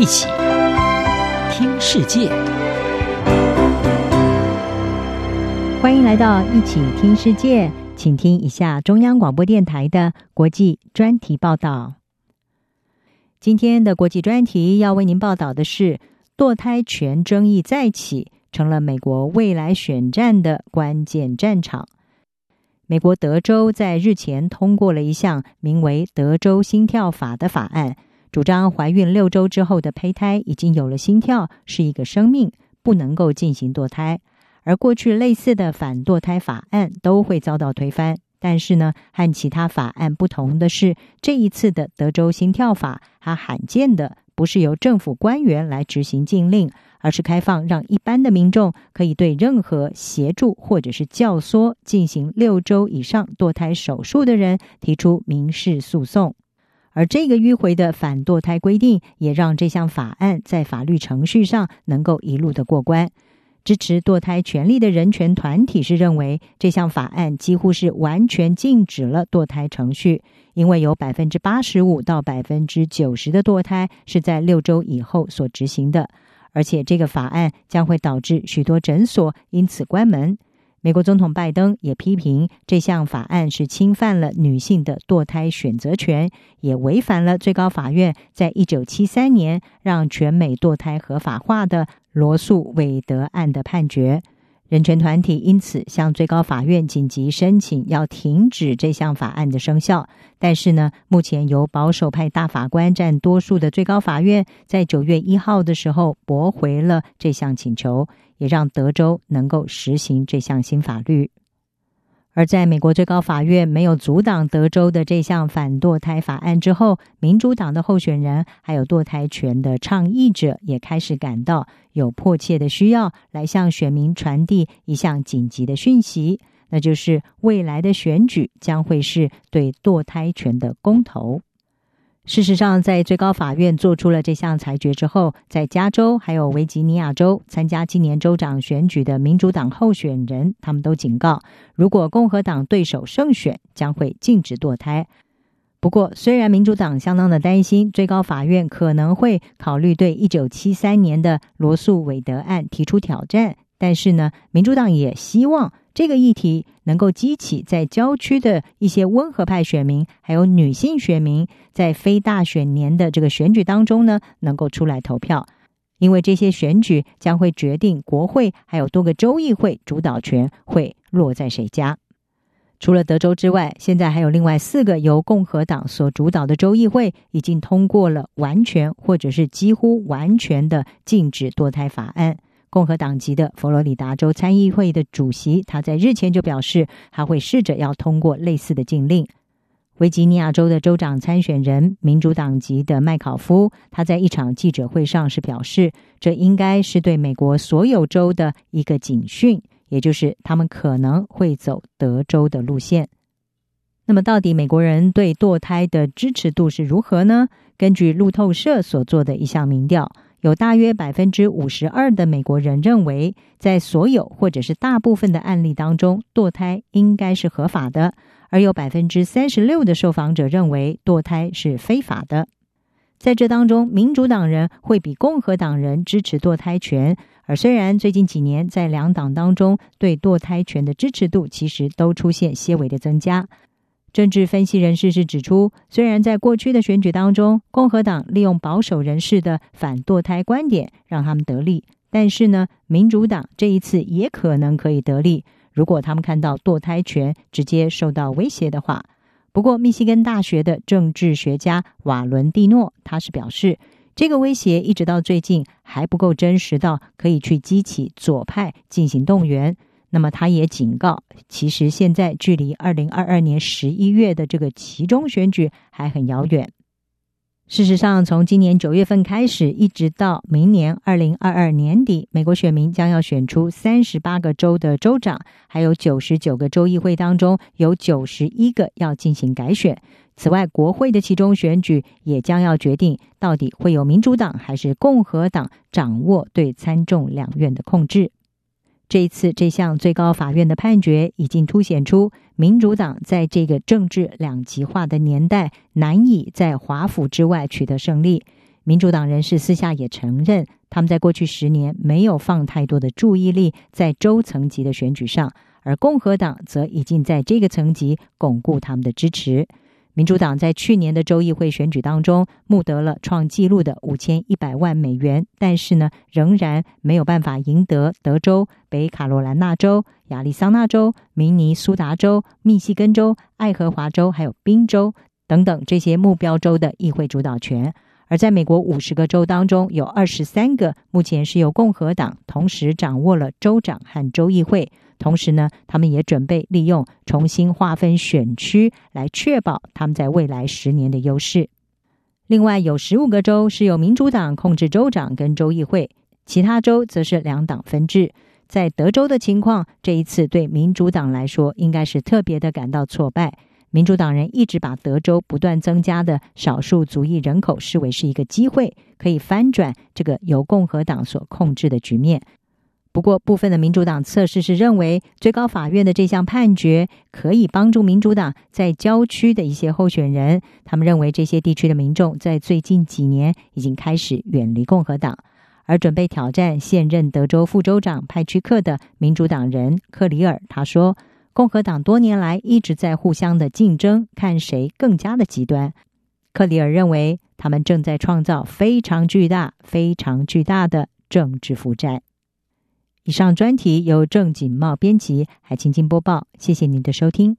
一起听世界，欢迎来到一起听世界，请听一下中央广播电台的国际专题报道。今天的国际专题要为您报道的是，堕胎权争议再起，成了美国未来选战的关键战场。美国德州在日前通过了一项名为《德州心跳法》的法案。主张怀孕六周之后的胚胎已经有了心跳，是一个生命，不能够进行堕胎。而过去类似的反堕胎法案都会遭到推翻。但是呢，和其他法案不同的是，这一次的德州心跳法，它罕见的不是由政府官员来执行禁令，而是开放让一般的民众可以对任何协助或者是教唆进行六周以上堕胎手术的人提出民事诉讼。而这个迂回的反堕胎规定，也让这项法案在法律程序上能够一路的过关。支持堕胎权利的人权团体是认为，这项法案几乎是完全禁止了堕胎程序，因为有百分之八十五到百分之九十的堕胎是在六周以后所执行的，而且这个法案将会导致许多诊所因此关门。美国总统拜登也批评这项法案是侵犯了女性的堕胎选择权，也违反了最高法院在一九七三年让全美堕胎合法化的罗素韦德案的判决。人权团体因此向最高法院紧急申请，要停止这项法案的生效。但是呢，目前由保守派大法官占多数的最高法院，在九月一号的时候驳回了这项请求，也让德州能够实行这项新法律。而在美国最高法院没有阻挡德州的这项反堕胎法案之后，民主党的候选人还有堕胎权的倡议者也开始感到有迫切的需要来向选民传递一项紧急的讯息，那就是未来的选举将会是对堕胎权的公投。事实上，在最高法院做出了这项裁决之后，在加州还有维吉尼亚州参加今年州长选举的民主党候选人，他们都警告，如果共和党对手胜选，将会禁止堕胎。不过，虽然民主党相当的担心最高法院可能会考虑对一九七三年的罗诉韦德案提出挑战，但是呢，民主党也希望。这个议题能够激起在郊区的一些温和派选民，还有女性选民，在非大选年的这个选举当中呢，能够出来投票，因为这些选举将会决定国会还有多个州议会主导权会落在谁家。除了德州之外，现在还有另外四个由共和党所主导的州议会已经通过了完全或者是几乎完全的禁止堕胎法案。共和党籍的佛罗里达州参议会的主席，他在日前就表示，他会试着要通过类似的禁令。维吉尼亚州的州长参选人，民主党籍的麦考夫，他在一场记者会上是表示，这应该是对美国所有州的一个警讯，也就是他们可能会走德州的路线。那么，到底美国人对堕胎的支持度是如何呢？根据路透社所做的一项民调。有大约百分之五十二的美国人认为，在所有或者是大部分的案例当中，堕胎应该是合法的；而有百分之三十六的受访者认为堕胎是非法的。在这当中，民主党人会比共和党人支持堕胎权，而虽然最近几年在两党当中对堕胎权的支持度其实都出现些微的增加。政治分析人士是指出，虽然在过去的选举当中，共和党利用保守人士的反堕胎观点让他们得利，但是呢，民主党这一次也可能可以得利，如果他们看到堕胎权直接受到威胁的话。不过，密西根大学的政治学家瓦伦蒂诺他是表示，这个威胁一直到最近还不够真实到可以去激起左派进行动员。那么，他也警告，其实现在距离二零二二年十一月的这个期中选举还很遥远。事实上，从今年九月份开始，一直到明年二零二二年底，美国选民将要选出三十八个州的州长，还有九十九个州议会当中有九十一个要进行改选。此外，国会的期中选举也将要决定到底会有民主党还是共和党掌握对参众两院的控制。这一次，这项最高法院的判决已经凸显出，民主党在这个政治两极化的年代难以在华府之外取得胜利。民主党人士私下也承认，他们在过去十年没有放太多的注意力在州层级的选举上，而共和党则已经在这个层级巩固他们的支持。民主党在去年的州议会选举当中募得了创纪录的五千一百万美元，但是呢，仍然没有办法赢得德州、北卡罗来纳州、亚利桑那州、明尼苏达州、密西根州、爱荷华州还有宾州等等这些目标州的议会主导权。而在美国五十个州当中，有二十三个目前是由共和党同时掌握了州长和州议会。同时呢，他们也准备利用重新划分选区来确保他们在未来十年的优势。另外，有十五个州是由民主党控制州长跟州议会，其他州则是两党分治。在德州的情况，这一次对民主党来说应该是特别的感到挫败。民主党人一直把德州不断增加的少数族裔人口视为是一个机会，可以翻转这个由共和党所控制的局面。不过，部分的民主党测试是认为，最高法院的这项判决可以帮助民主党在郊区的一些候选人。他们认为，这些地区的民众在最近几年已经开始远离共和党，而准备挑战现任德州副州长派屈克的民主党人克里尔他说，共和党多年来一直在互相的竞争，看谁更加的极端。克里尔认为，他们正在创造非常巨大、非常巨大的政治负债。以上专题由郑锦茂编辑，海清清播报。谢谢您的收听。